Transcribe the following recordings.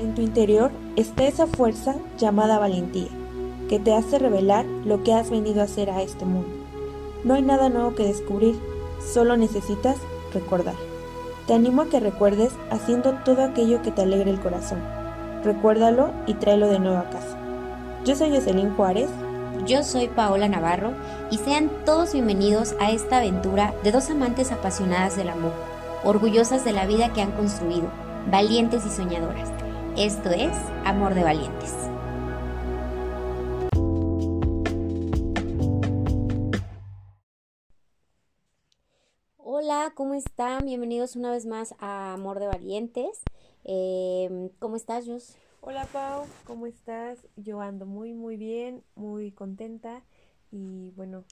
En tu interior está esa fuerza llamada valentía, que te hace revelar lo que has venido a hacer a este mundo. No hay nada nuevo que descubrir, solo necesitas recordar. Te animo a que recuerdes haciendo todo aquello que te alegre el corazón. Recuérdalo y tráelo de nuevo a casa. Yo soy Jocelyn Juárez. Yo soy Paola Navarro y sean todos bienvenidos a esta aventura de dos amantes apasionadas del amor, orgullosas de la vida que han construido, valientes y soñadoras. Esto es Amor de Valientes. Hola, ¿cómo están? Bienvenidos una vez más a Amor de Valientes. Eh, ¿Cómo estás, Jos? Hola Pau, ¿cómo estás? Yo ando muy muy bien, muy contenta y bueno,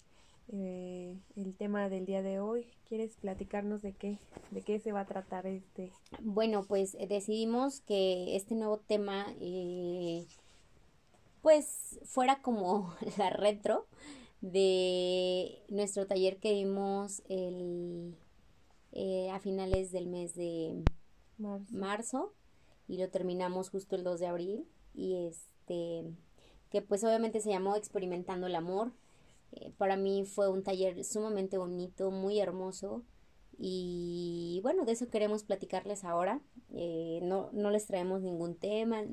eh, el tema del día de hoy, ¿quieres platicarnos de qué, de qué se va a tratar este? Bueno, pues eh, decidimos que este nuevo tema eh, pues fuera como la retro de nuestro taller que dimos el, a finales del mes de marzo. y lo terminamos justo el 2 de abril y este que pues obviamente se llamó experimentando el amor eh, para mí fue un taller sumamente bonito, muy hermoso. Y bueno, de eso queremos platicarles ahora. Eh, no, no les traemos ningún tema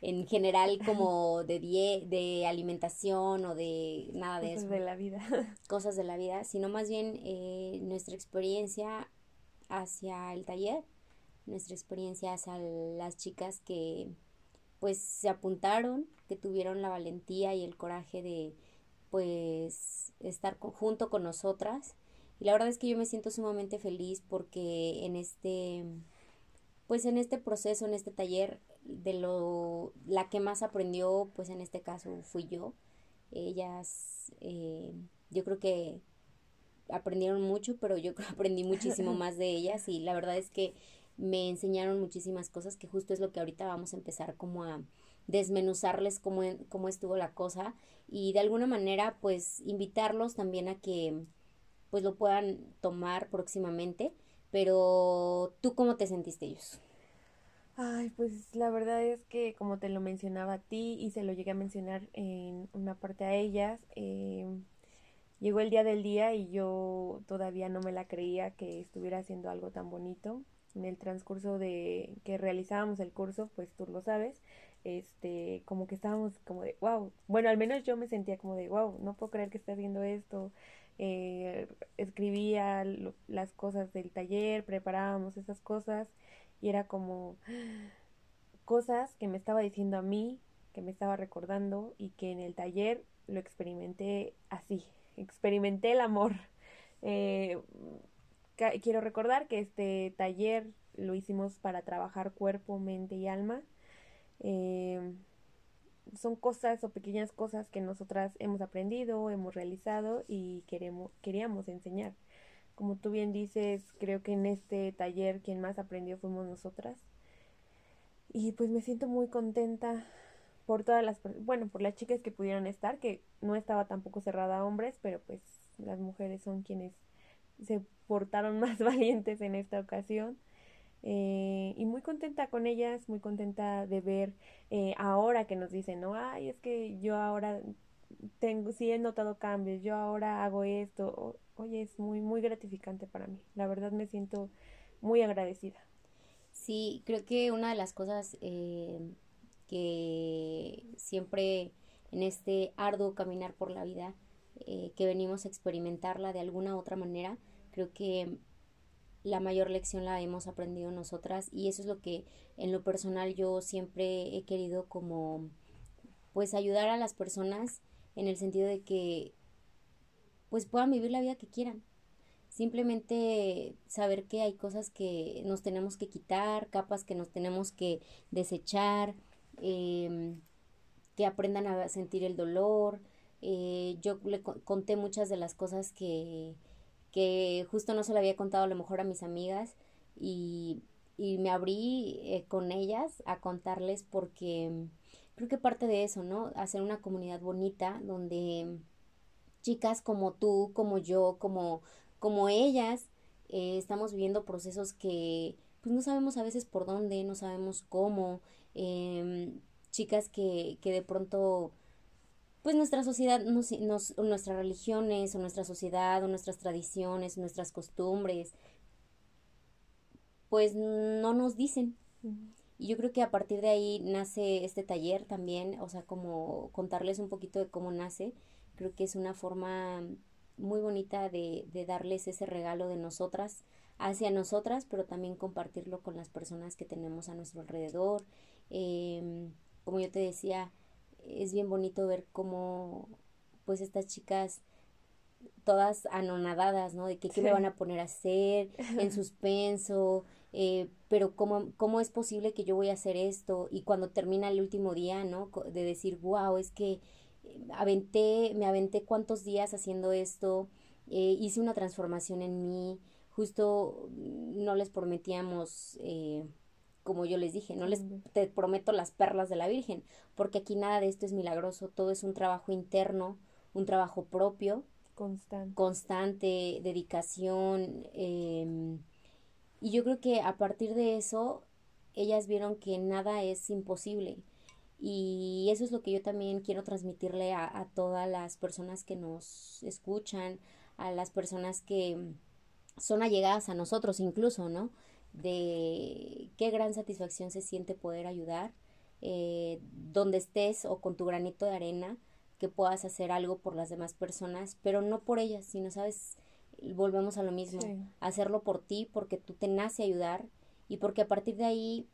en general como de, de alimentación o de nada de eso. Cosas de la vida. Cosas de la vida, sino más bien eh, nuestra experiencia hacia el taller, nuestra experiencia hacia las chicas que pues se apuntaron, que tuvieron la valentía y el coraje de, pues estar junto con nosotras. Y la verdad es que yo me siento sumamente feliz porque en este, pues en este proceso, en este taller, de lo, la que más aprendió, pues en este caso fui yo. Ellas, eh, yo creo que aprendieron mucho, pero yo aprendí muchísimo más de ellas y la verdad es que me enseñaron muchísimas cosas que justo es lo que ahorita vamos a empezar como a desmenuzarles cómo, cómo estuvo la cosa y de alguna manera pues invitarlos también a que pues lo puedan tomar próximamente. Pero tú cómo te sentiste ellos? Ay, pues la verdad es que como te lo mencionaba a ti y se lo llegué a mencionar en una parte a ellas, eh, llegó el día del día y yo todavía no me la creía que estuviera haciendo algo tan bonito. En el transcurso de que realizábamos el curso, pues tú lo sabes, este, como que estábamos como de, wow, bueno, al menos yo me sentía como de, wow, no puedo creer que esté haciendo esto. Eh, escribía las cosas del taller, preparábamos esas cosas y era como cosas que me estaba diciendo a mí, que me estaba recordando y que en el taller lo experimenté así, experimenté el amor. Eh, quiero recordar que este taller lo hicimos para trabajar cuerpo, mente y alma eh, son cosas o pequeñas cosas que nosotras hemos aprendido, hemos realizado y queremos, queríamos enseñar. Como tú bien dices, creo que en este taller quien más aprendió fuimos nosotras. Y pues me siento muy contenta por todas las, bueno, por las chicas que pudieron estar, que no estaba tampoco cerrada a hombres, pero pues las mujeres son quienes se portaron más valientes en esta ocasión. Eh, y muy contenta con ellas, muy contenta de ver eh, ahora que nos dicen, no, ay, es que yo ahora tengo, sí he notado cambios, yo ahora hago esto, oye, es muy, muy gratificante para mí, la verdad me siento muy agradecida. Sí, creo que una de las cosas eh, que siempre en este arduo caminar por la vida, que venimos a experimentarla de alguna u otra manera, creo que la mayor lección la hemos aprendido nosotras y eso es lo que en lo personal yo siempre he querido como pues ayudar a las personas en el sentido de que pues puedan vivir la vida que quieran. Simplemente saber que hay cosas que nos tenemos que quitar, capas que nos tenemos que desechar, em, que aprendan a sentir el dolor. Eh, yo le conté muchas de las cosas que, que justo no se lo había contado a lo mejor a mis amigas y, y me abrí eh, con ellas a contarles porque creo que parte de eso, ¿no? Hacer una comunidad bonita donde chicas como tú, como yo, como, como ellas, eh, estamos viviendo procesos que pues no sabemos a veces por dónde, no sabemos cómo, em, chicas que, que de pronto pues nuestra sociedad, nos, nos, nuestras religiones, o nuestra sociedad, o nuestras tradiciones, nuestras costumbres, pues no nos dicen. Y yo creo que a partir de ahí nace este taller también, o sea, como contarles un poquito de cómo nace. Creo que es una forma muy bonita de, de darles ese regalo de nosotras hacia nosotras, pero también compartirlo con las personas que tenemos a nuestro alrededor. Em, como yo te decía, es bien bonito ver cómo pues estas chicas todas anonadadas, ¿no? De que qué me van a poner a hacer, en suspenso, eh, pero ¿cómo, cómo es posible que yo voy a hacer esto y cuando termina el último día, ¿no? De decir, wow, es que eh, aventé, me aventé cuántos días haciendo esto, eh, hice una transformación en mí, justo no les prometíamos eh, como yo les dije, no les te prometo las perlas de la Virgen, porque aquí nada de esto es milagroso, todo es un trabajo interno, un trabajo propio, constante, constante dedicación, em, y yo creo que a partir de eso ellas vieron que nada es imposible. Y eso es lo que yo también quiero transmitirle a, a todas las personas que nos escuchan, a las personas que son allegadas a nosotros incluso, ¿no? De qué gran satisfacción se siente poder ayudar, eh, donde estés o con tu granito de arena, que puedas hacer algo por las demás personas, pero no por ellas, sino, sabes, volvemos a lo mismo, hacerlo por ti, porque tú te nace ayudar y porque a partir de ahí,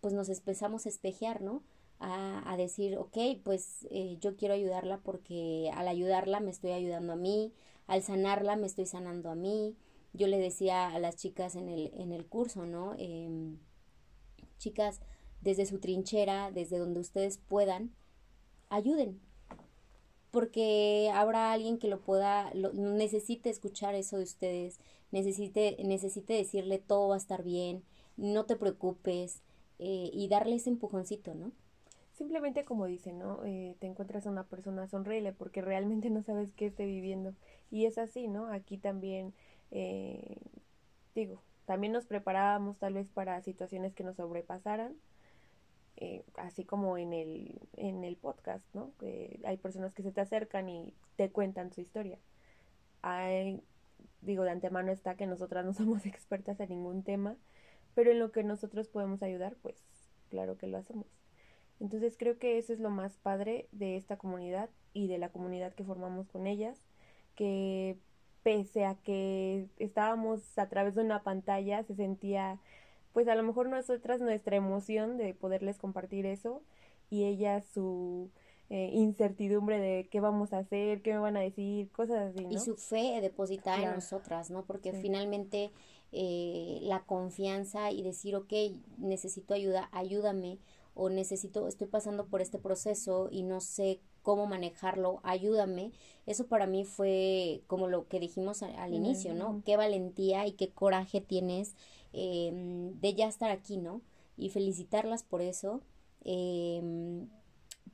pues nos empezamos a espejear, ¿no? A, a decir, ok, pues eh, yo quiero ayudarla porque al ayudarla me estoy ayudando a mí, al sanarla me estoy sanando a mí, yo le decía a las chicas en el, en el curso, ¿no? Em, chicas, desde su trinchera, desde donde ustedes puedan, ayuden. Porque habrá alguien que lo pueda, lo, necesite escuchar eso de ustedes, necesite, necesite decirle todo va a estar bien, no te preocupes, eh, y darle ese empujoncito, ¿no? Simplemente como dicen, ¿no? Eh, te encuentras a una persona, sonríele, porque realmente no sabes qué esté viviendo. Y es así, ¿no? Aquí también eh, digo, también nos preparábamos tal vez para situaciones que nos sobrepasaran, eh, así como en el, en el podcast, ¿no? Que hay personas que se te acercan y te cuentan su historia. Hay, digo, de antemano está que nosotras no somos expertas en ningún tema, pero en lo que nosotros podemos ayudar, pues claro que lo hacemos. Entonces creo que eso es lo más padre de esta comunidad y de la comunidad que formamos con ellas, que pese a que estábamos a través de una pantalla, se sentía, pues a lo mejor nosotras nuestra emoción de poderles compartir eso y ella su eh, incertidumbre de qué vamos a hacer, qué me van a decir, cosas así. ¿no? Y su fe depositada en nosotras, ¿no? Porque finalmente eh, la confianza y decir, ok, necesito ayuda, ayúdame, o necesito, estoy pasando por este proceso y no sé cómo manejarlo, ayúdame. Eso para mí fue como lo que dijimos al, inicio, ¿no? Qué valentía y qué coraje tienes em, de ya estar aquí, ¿no? Y felicitarlas por eso. Em,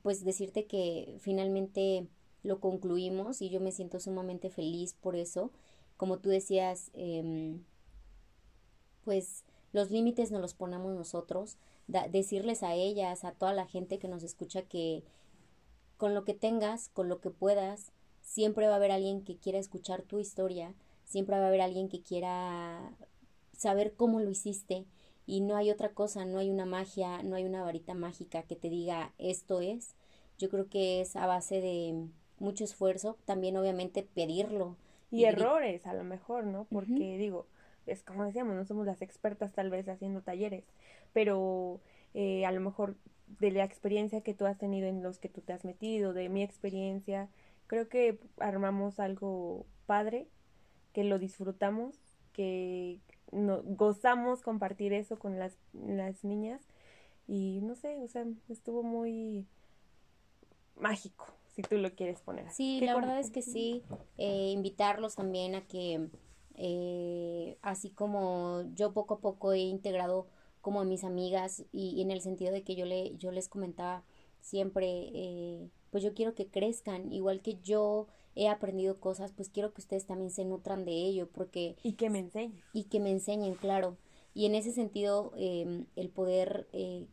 pues decirte que finalmente lo concluimos y yo me siento sumamente feliz por eso. Como tú decías, em, pues los límites nos los ponemos nosotros. decirles a ellas, a toda la gente que nos escucha que con lo que tengas, con lo que puedas, siempre va a haber alguien que quiera escuchar tu historia, siempre va a haber alguien que quiera saber cómo lo hiciste y no hay otra cosa, no hay una magia, no hay una varita mágica que te diga esto es. Yo creo que es a base de mucho esfuerzo, también obviamente pedirlo. Y, errores a lo mejor, ¿no? Porque digo, es como decíamos, no somos las expertas tal vez haciendo talleres, pero eh, a lo mejor de la experiencia que tú has tenido en los que tú te has metido, de mi experiencia, creo que armamos algo padre, que lo disfrutamos, que no, gozamos compartir eso con las, las niñas. Y no sé, o sea, estuvo muy mágico, si tú lo quieres poner. Sí, la verdad es que sí, eh, invitarlos también a que, eh, así como yo poco a poco he integrado como a mis amigas y, en el sentido de que yo, le, yo les comentaba siempre, eh, pues yo quiero que crezcan, igual que yo he aprendido cosas, pues quiero que ustedes también se nutran de ello, porque... Y que me enseñen. Y que me enseñen, claro. Y en ese sentido, em, el poder eh,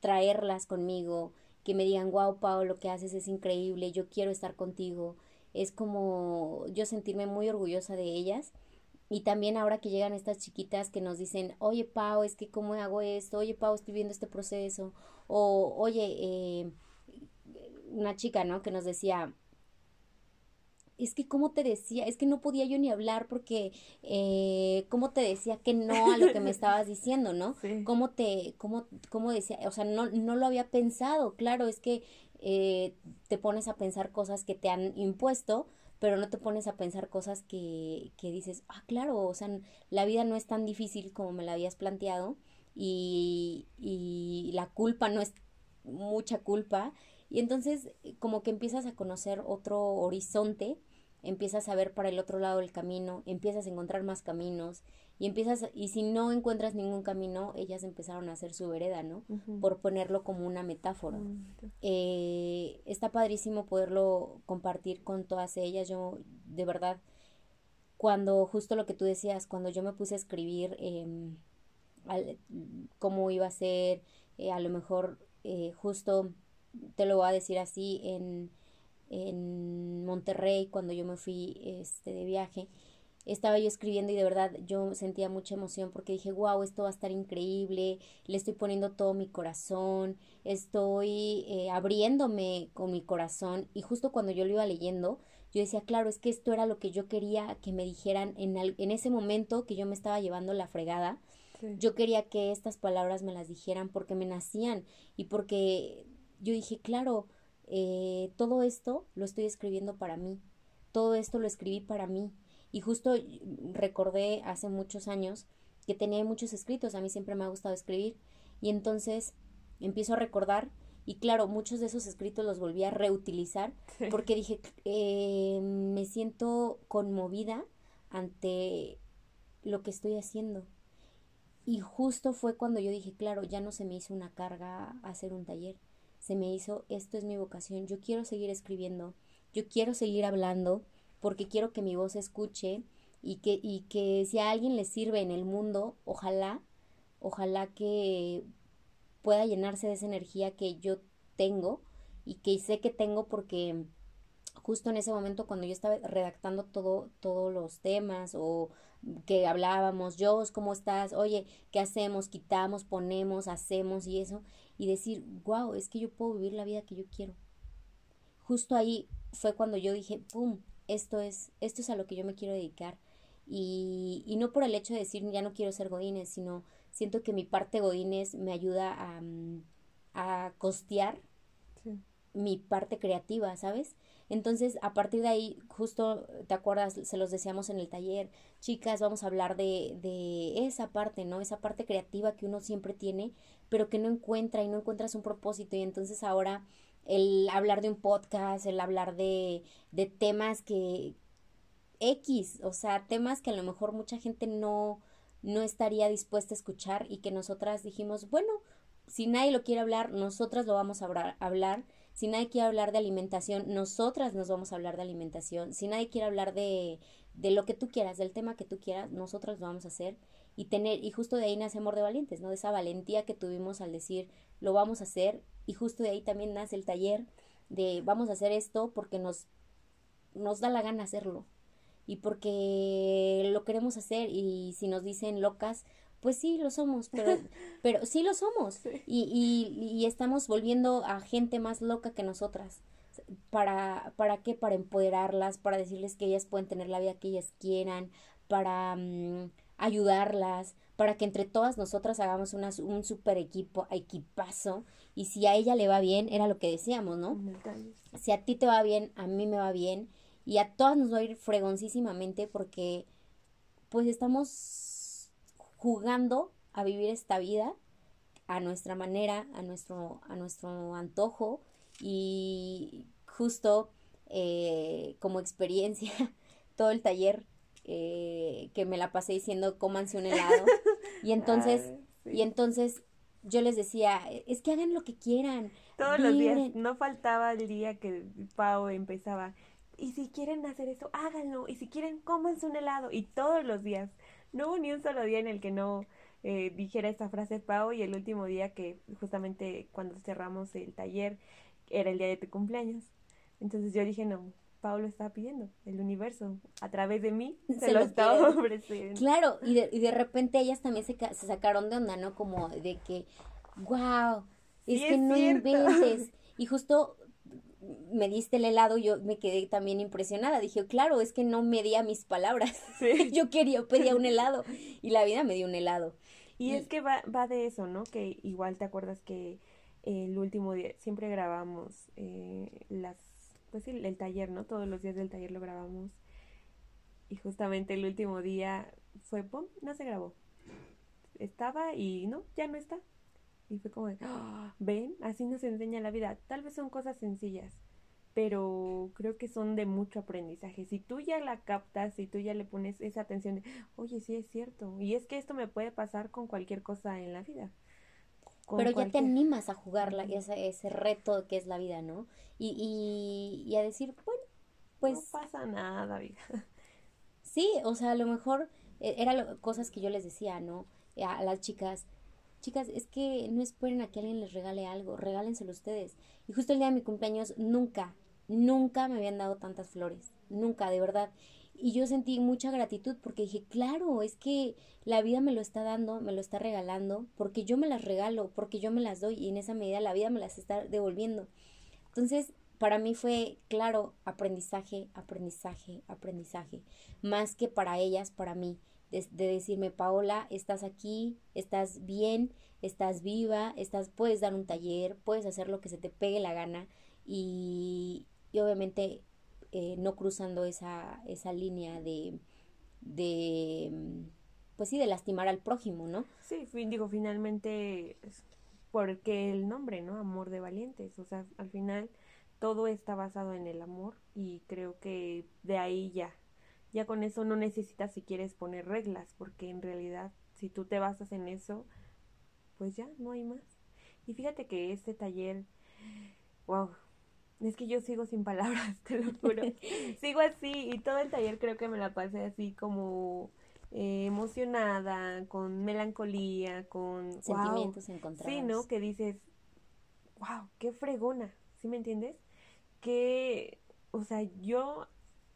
traerlas conmigo, que me digan, wow, Pau, lo que haces es increíble, yo quiero estar contigo, es como yo sentirme muy orgullosa de ellas. Y también ahora que llegan estas chiquitas que nos dicen, oye Pau, es que cómo hago esto, oye Pau, estoy viendo este proceso, o oye, eh, una chica, ¿no? Que nos decía, es que cómo te decía, es que no podía yo ni hablar porque eh, cómo te decía que no a lo que me estabas diciendo, ¿no? Cómo te, cómo, cómo decía, o sea, no, no lo había pensado, claro, es que eh, te pones a pensar cosas que te han impuesto, pero no te pones a pensar cosas que, que dices, ah, claro, o sea, la vida no es tan difícil como me la habías planteado y, y la culpa no es mucha culpa y entonces como que empiezas a conocer otro horizonte empiezas a ver para el otro lado del camino, empiezas a encontrar más caminos y empiezas, y si no encuentras ningún camino, ellas empezaron a hacer su vereda, ¿no? Por ponerlo como una metáfora. eh, está padrísimo poderlo compartir con todas ellas. Yo, de verdad, cuando justo lo que tú decías, cuando yo me puse a escribir eh, cómo iba a ser, eh, a lo mejor eh, justo te lo voy a decir así en en Monterrey cuando yo me fui este, de viaje. Estaba yo escribiendo y de verdad yo sentía mucha emoción porque dije, wow, esto va a estar increíble, le estoy poniendo todo mi corazón, estoy eh, abriéndome con mi corazón y justo cuando yo lo iba leyendo, yo decía, claro, es que esto era lo que yo quería que me dijeran en, en ese momento que yo me estaba llevando la fregada. Yo quería que estas palabras me las dijeran porque me nacían y porque yo dije, claro, eh, todo esto lo estoy escribiendo para mí, todo esto lo escribí para mí. Y justo recordé hace muchos años que tenía muchos escritos, a mí siempre me ha gustado escribir, y entonces empiezo a recordar y claro, muchos de esos escritos los volví a reutilizar porque dije, eh, me siento conmovida ante lo que estoy haciendo. Y justo fue cuando yo dije, claro, ya no se me hizo una carga hacer un taller, se me hizo, esto es mi vocación, yo quiero seguir escribiendo, yo quiero seguir hablando, porque quiero que mi voz se escuche y que, y que si a alguien le sirve en el mundo, ojalá, ojalá que pueda llenarse de esa energía que yo tengo y que sé que tengo porque justo en ese momento cuando yo estaba redactando todo, todos los temas o que hablábamos, yo, ¿cómo estás? Oye, ¿qué hacemos? Quitamos, ponemos, hacemos y eso y decir, wow, es que yo puedo vivir la vida que yo quiero. Justo ahí fue cuando yo dije, ¡pum! Esto es, esto es a lo que yo me quiero dedicar. Y, y no por el hecho de decir ya no quiero ser Godines, sino siento que mi parte Godines me ayuda a, mm, a costear mi parte creativa, ¿sabes? Entonces, a partir de ahí, justo, ¿te acuerdas? Se los decíamos en el taller, chicas, vamos a hablar de, de esa parte, ¿no? Esa parte creativa que uno siempre tiene, pero que no encuentra y no encuentras un propósito. Y entonces ahora el hablar de un podcast, el hablar de, de temas que X, o sea, temas que a lo mejor mucha gente no, no estaría dispuesta a escuchar y que nosotras dijimos, bueno, si nadie lo quiere hablar, nosotras lo vamos a hablar si nadie quiere hablar de alimentación, nosotras nos vamos a hablar de alimentación. Si nadie quiere hablar de, de lo que tú quieras, del tema que tú quieras, nosotras lo vamos a hacer y tener, y justo de ahí nace Amor de Valientes, ¿no? De esa valentía que tuvimos al decir, lo vamos a hacer, y justo de ahí también nace el taller de vamos a hacer esto porque nos, nos da la gana hacerlo y porque lo queremos hacer y si nos dicen locas, pues sí, lo somos, pero, pero sí lo somos. Y, y, y, estamos volviendo a gente más loca que nosotras. ¿Para, ¿Para qué? Para empoderarlas, para decirles que ellas pueden tener la vida que ellas quieran, para mm, ayudarlas, para que entre todas nosotras hagamos una, un super equipo, equipazo. Y si a ella le va bien, era lo que decíamos, ¿no? Si a ti te va bien, a mí me va bien. Y a todas nos va a ir fregoncísimamente porque pues estamos jugando a vivir esta vida a nuestra manera, a nuestro, a nuestro antojo y justo eh, como experiencia todo el taller eh, que me la pasé diciendo cómanse un helado y entonces y entonces yo les decía es que hagan lo que quieran todos los días no faltaba el día que Pau empezaba y si quieren hacer eso háganlo y si quieren cómanse un helado y todos los días no hubo ni un solo día en el que no eh, dijera esta frase Pau y el último día que justamente cuando cerramos el taller era el día de tu cumpleaños. Entonces yo dije, no, Pau lo estaba pidiendo, el universo, a través de mí, se, lo, estaba ofreciendo. Claro, y de, y de repente ellas también se, se sacaron de onda, ¿no? Como de que, wow, es que no inventes. Y justo me diste el helado, yo me quedé también impresionada. Dije, claro, es que no medía mis palabras. yo quería, pedía un helado y la vida me dio un helado. Y, es que va, va de eso, ¿no? Que igual te acuerdas que el último día siempre grabamos eh, las, pues el taller, ¿no? Todos los días del taller lo grabamos. Y justamente el último día fue, ¡pum! No se grabó. Estaba y no, ya no está. Y fue como de, ¡Ah! ven, así nos enseña la vida. Tal vez son cosas sencillas, pero creo que son de mucho aprendizaje. Si tú ya la captas, si tú ya le pones esa atención de, oye, sí es cierto, y es que esto me puede pasar con cualquier cosa en la vida. Pero ya te animas a jugarla, ese, ese reto que es la vida, ¿no? Y, y, y a decir, bueno, pues... No pasa nada, vida. Sí, o sea, a lo mejor eh, eran cosas que yo les decía, ¿no? A las chicas, chicas, es que no esperen a que alguien les regale algo, regálenselo ustedes. Y justo el día de mi cumpleaños nunca, nunca me habían dado tantas flores, nunca, de verdad. Y yo sentí mucha gratitud porque dije, claro, es que la vida me lo está dando, me lo está regalando, porque yo me las regalo, porque yo me las doy y en esa medida la vida me las está devolviendo. Entonces, para mí fue, claro, aprendizaje, aprendizaje, aprendizaje, más que para ellas, para mí de, decirme, Paola, estás aquí, estás bien, estás viva, estás, puedes dar un taller, puedes hacer lo que se te pegue la gana y, y obviamente eh, no cruzando esa, esa línea de, de, pues sí, de lastimar al prójimo, ¿no? Sí, digo, finalmente, porque el nombre, ¿no? Amor de valientes, o sea, al final todo está basado en el amor y creo que de ahí ya ya con eso no necesitas si quieres poner reglas, porque en realidad si tú te basas en eso, pues ya no hay más. Y fíjate que este taller, wow, es que yo sigo sin palabras, te lo juro. sigo así y todo el taller creo que me la pasé así como eh, emocionada, con melancolía, con sentimientos encontrados. Sí, ¿no? Que dices, wow, qué fregona, ¿sí me entiendes? Que, o sea, yo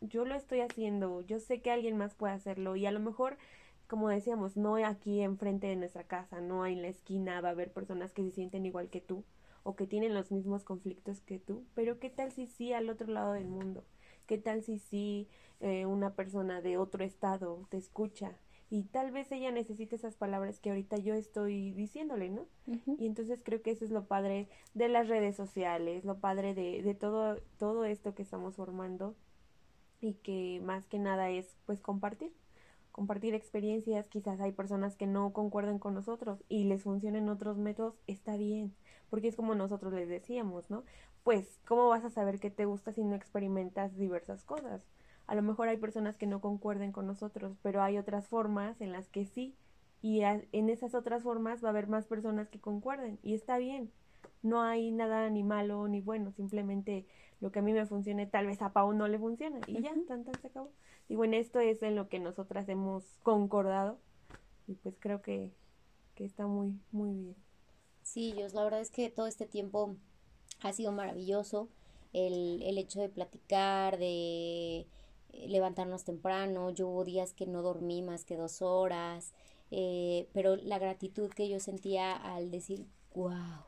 yo lo estoy haciendo, yo sé que alguien más puede hacerlo y a lo mejor, como decíamos, no aquí enfrente de nuestra casa, no en la esquina va a haber personas que se sienten igual que tú o que tienen los mismos conflictos que tú, pero ¿qué tal si sí al otro lado del mundo? ¿Qué tal si sí eh, una persona de otro estado te escucha? Y tal vez ella necesite esas palabras que ahorita yo estoy diciéndole, ¿no? Y entonces creo que eso es lo padre de las redes sociales, lo padre de, de todo, todo esto que estamos formando, y que más que nada es pues compartir compartir experiencias quizás hay personas que no concuerden con nosotros y les funcionen otros métodos está bien porque es como nosotros les decíamos no pues cómo vas a saber qué te gusta si no experimentas diversas cosas a lo mejor hay personas que no concuerden con nosotros pero hay otras formas en las que sí y en esas otras formas va a haber más personas que concuerden y está bien no hay nada ni malo ni bueno simplemente lo que a mí me funcione, tal vez a Pau no le funciona. Y ya, tan, tan se acabó. Digo, en esto es en lo que nosotras hemos concordado. Y pues creo que, que está muy, muy bien. Sí, yo la verdad es que todo este tiempo ha sido maravilloso. El, el hecho de platicar, de levantarnos temprano. Yo hubo días que no dormí más que dos horas. Eh, pero la gratitud que yo sentía al decir, wow,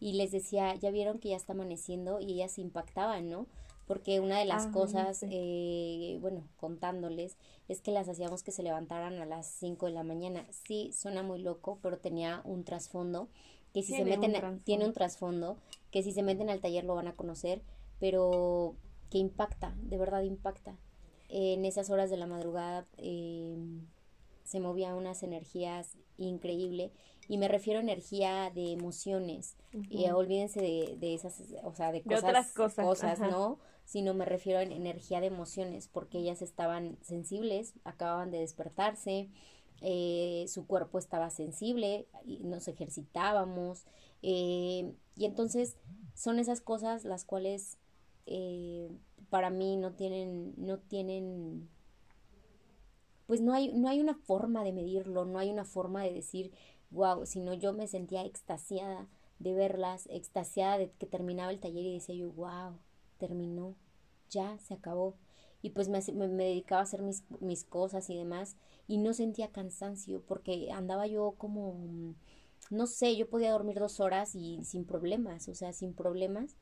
y les decía, ya vieron que ya está amaneciendo y ellas se impactaban, ¿no? Porque una de las cosas, eh, bueno, contándoles, es que las hacíamos que se levantaran a las 5 de la mañana. Sí, suena muy loco, pero tenía un trasfondo, que si se meten, tiene un trasfondo, que si se meten al taller lo van a conocer, pero que impacta, de verdad impacta. en esas horas de la madrugada eh, se movían unas energías increíbles y me refiero a energía de emociones. Y olvídense de, de, esas, o sea, de cosas, otras cosas, cosas ¿no? Sino me refiero a energía de emociones, porque ellas estaban sensibles, acababan de despertarse, eh, su cuerpo estaba sensible, nos ejercitábamos, eh, y entonces son esas cosas las cuales eh, para mí no tienen, no tienen pues no hay, no hay una forma de medirlo, no hay una forma de decir, wow, sino yo me sentía extasiada de verlas, extasiada de que terminaba el taller y decía yo, wow, terminó, ya se acabó. Y pues me, me, dedicaba a hacer mis, mis cosas y demás y no sentía cansancio porque andaba yo como, no sé, yo podía dormir dos horas y sin problemas, o sea, sin problemas.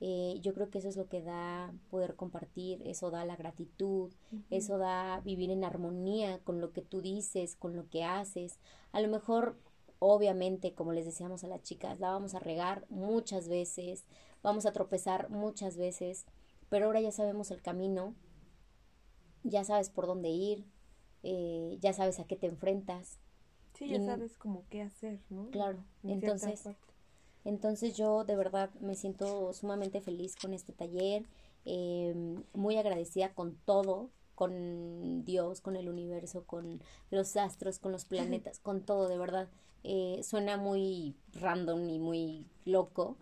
Eh, yo creo que eso es lo que da poder compartir, eso da la gratitud, eso da vivir en armonía con lo que tú dices, con lo que haces. A lo mejor Obviamente, como les decíamos a las chicas, la vamos a regar muchas veces, vamos a tropezar muchas veces, pero ahora ya sabemos el camino, ya sabes por dónde ir, eh, ya sabes a qué te enfrentas. Sí, ya sabes como qué hacer, ¿no? Claro, entonces, entonces yo de verdad me siento sumamente feliz con este taller, em, muy agradecida con todo, con Dios, con el universo, con los astros, con los planetas, con todo, de verdad. Eh, suena muy random y muy loco,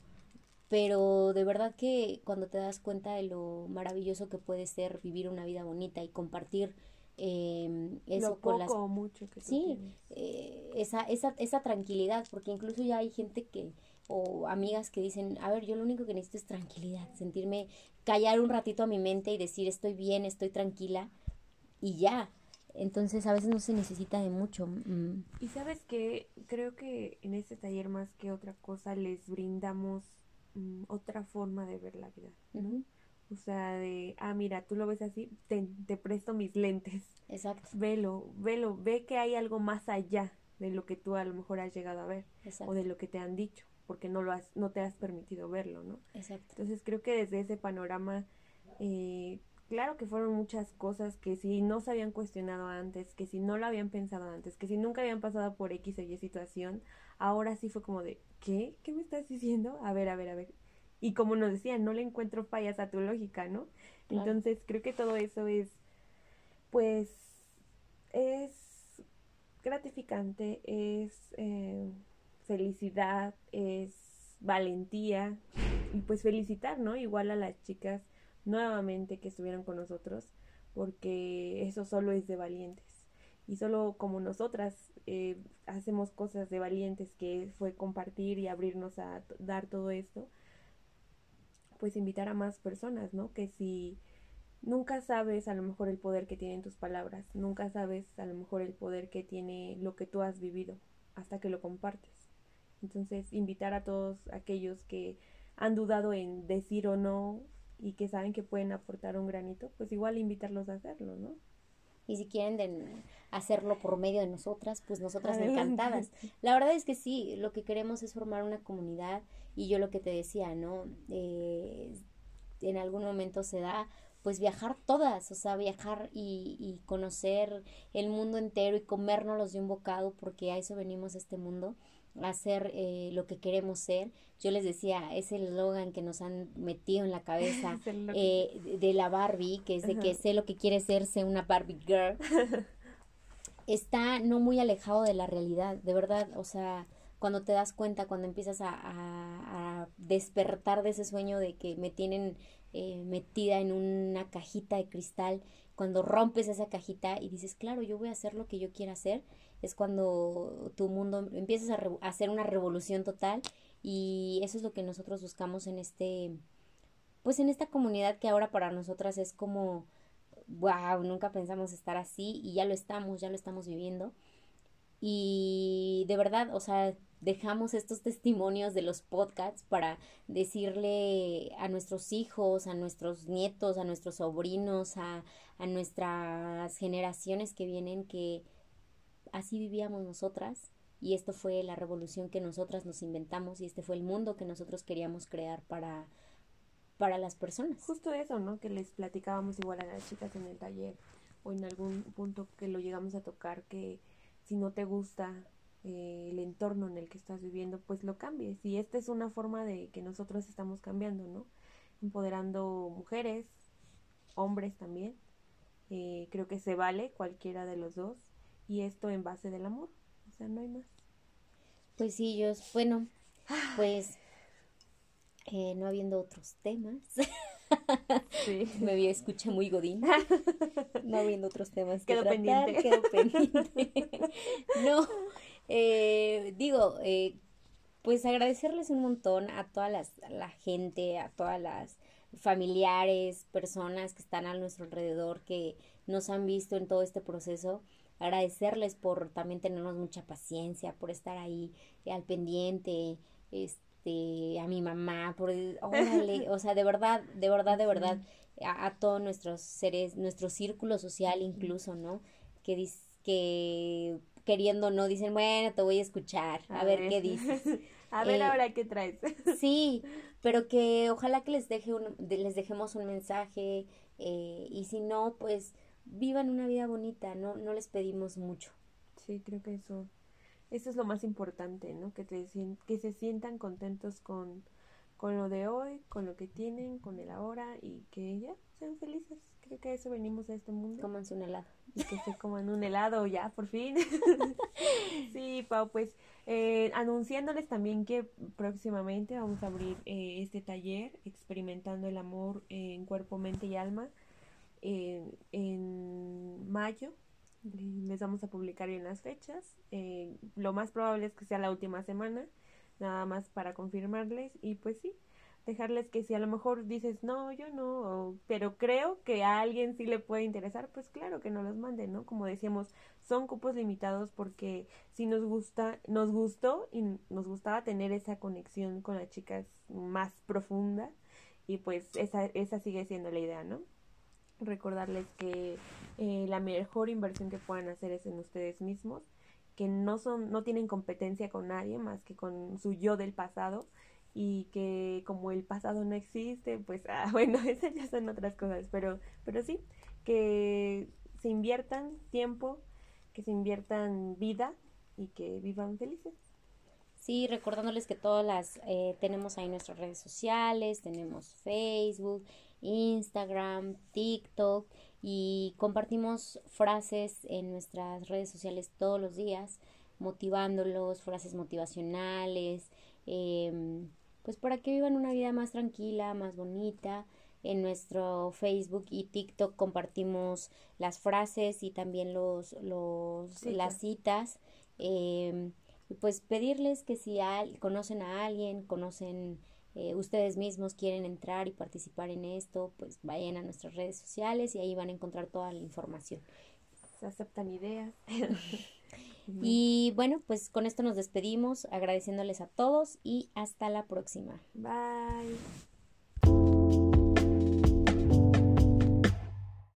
pero de verdad que cuando te das cuenta de lo maravilloso que puede ser vivir una vida bonita y compartir eh, eso con las mucho que sí eh, esa, esa esa tranquilidad porque incluso ya hay gente que o amigas que dicen a ver yo lo único que necesito es tranquilidad sentirme callar un ratito a mi mente y decir estoy bien estoy tranquila y ya entonces a veces no se necesita de mucho. Mm. Y sabes que creo que en este taller más que otra cosa les brindamos mm, otra forma de ver la vida. O sea, de, ah, mira, tú lo ves así, te, te presto mis lentes. Exacto. Velo, velo, ve que hay algo más allá de lo que tú a lo mejor has llegado a ver. O de lo que te han dicho, porque no, lo has, no te has permitido verlo, ¿no? Exacto. Entonces creo que desde ese panorama eh, claro que fueron muchas cosas que si no se habían cuestionado antes, que si no lo habían pensado antes, que si nunca habían pasado por X o Y situación, ahora sí fue como de, ¿qué? ¿Qué me estás diciendo? A ver, a ver, a ver. Y como nos decían, no le encuentro fallas a tu lógica, ¿no? Entonces creo que todo eso es, pues, es gratificante, es eh, felicidad, es valentía y pues felicitar, ¿no? Igual a las chicas nuevamente que estuvieron con nosotros, porque eso solo es de valientes. Y solo como nosotras eh, hacemos cosas de valientes, que fue compartir y abrirnos a dar todo esto, pues invitar a más personas, ¿no? Que si nunca sabes a lo mejor el poder que tienen tus palabras, nunca sabes a lo mejor el poder que tiene lo que tú has vivido hasta que lo compartes. Entonces, invitar a todos aquellos que han dudado en decir o no y que saben que pueden aportar un granito, pues igual invitarlos a hacerlo, ¿no? Y si quieren hacerlo por medio de nosotras, pues nosotras encantadas. La verdad es que sí, lo que queremos es formar una comunidad y yo lo que te decía, ¿no? Eh, en algún momento se da pues viajar todas, o sea, viajar y, y conocer el mundo entero y comérnoslos de un bocado, porque a eso venimos a este mundo hacer eh, lo que queremos ser. Yo les decía, es el eslogan que nos han metido en la cabeza eh, de la Barbie, que es de que sé lo que quiere ser, sé una Barbie girl. Está no muy alejado de la realidad, de verdad, o sea, cuando te das cuenta, cuando empiezas a, a, despertar de ese sueño de que me tienen eh, metida en una cajita de cristal, cuando rompes esa cajita y dices, claro, yo voy a hacer lo que yo quiera hacer, es cuando tu mundo empiezas a, hacer una revolución total y eso es lo que nosotros buscamos en este, pues en esta comunidad que ahora para nosotras es como, wow, nunca pensamos estar así y ya lo estamos, ya lo estamos viviendo. Y de verdad, o sea, dejamos estos testimonios de los podcasts para decirle a nuestros hijos, a nuestros nietos, a nuestros sobrinos, a, a nuestras generaciones que vienen que así vivíamos nosotras y esto fue la revolución que nosotras nos inventamos y este fue el mundo que nosotros queríamos crear para para las personas. Justo eso, ¿no? Que les platicábamos igual a las chicas en el taller o en algún punto que lo llegamos a tocar que si no te gusta eh, el entorno en el que estás viviendo, pues lo cambies. Y esta es una forma de que nosotros estamos cambiando, ¿no? Empoderando mujeres, hombres también. Eh, creo que se vale cualquiera de los dos y esto en base del amor, o sea, no hay más. Pues sí, yo, bueno, pues eh, no habiendo otros temas. Sí. Me vi, escucha muy godín. No viendo otros temas que tratar, pendiente. Quedo pendiente. no, eh, digo, eh, pues agradecerles un montón a toda las, la gente, a todas las familiares, personas que están a nuestro alrededor, que nos han visto en todo este proceso. Agradecerles por también tenernos mucha paciencia, por estar ahí al pendiente, este, a mi mamá, por, órale, o sea, de verdad, de verdad, de verdad, a, todos nuestros seres, nuestro círculo social incluso, ¿no? Que, que queriendo no dicen, bueno, te voy a escuchar, a, ver. qué dices. a ver eh, ahora qué traes. sí, pero que ojalá que les, deje un, les dejemos un mensaje eh, y si no, pues vivan una vida bonita, no, no les pedimos mucho. Sí, creo que eso, eso es lo más importante, ¿no? Que, te, que se sientan contentos con, con lo de hoy, con lo que tienen, con el ahora y que ya sean felices. Creo que a eso venimos a este mundo. Cómanse un helado. Y que se coman un helado ya, por fin. sí, Pau, pues eh, anunciándoles también que próximamente vamos a abrir eh, este taller experimentando el amor en cuerpo, mente y alma en mayo. Les vamos a publicar en las fechas. Eh, lo más probable es que sea la última semana, nada más para confirmarles. Y pues sí, dejarles que si a lo mejor dices, no, yo no, pero creo que a alguien sí le puede interesar, pues claro que no los manden, ¿no? Como decíamos, son cupos limitados porque si nos gusta, nos gustó y nos gustaba tener esa conexión con las chicas más profunda y pues esa, esa sigue siendo la idea, ¿no? Recordarles que eh, la mejor inversión que puedan hacer es en ustedes mismos, que no son, no tienen competencia con nadie más que con su yo del pasado y que como el pasado no existe, pues ah, bueno, esas ya son otras cosas, pero, pero sí, que se inviertan tiempo, que se inviertan vida y que vivan felices. Sí, recordándoles que todas las eh, tenemos ahí nuestras redes sociales, tenemos Facebook, Instagram, TikTok y compartimos frases en nuestras redes sociales todos los días, motivándolos, frases motivacionales, eh, pues para que vivan una vida más tranquila, más bonita. En nuestro Facebook y TikTok compartimos las frases y también los, los las citas. Eh, pues pedirles que si conocen a alguien, conocen eh, ustedes mismos quieren entrar y participar en esto, pues vayan a nuestras redes sociales y ahí van a encontrar toda la información. Se aceptan ideas. Y bueno, pues con esto nos despedimos agradeciéndoles a todos y hasta la próxima. Bye.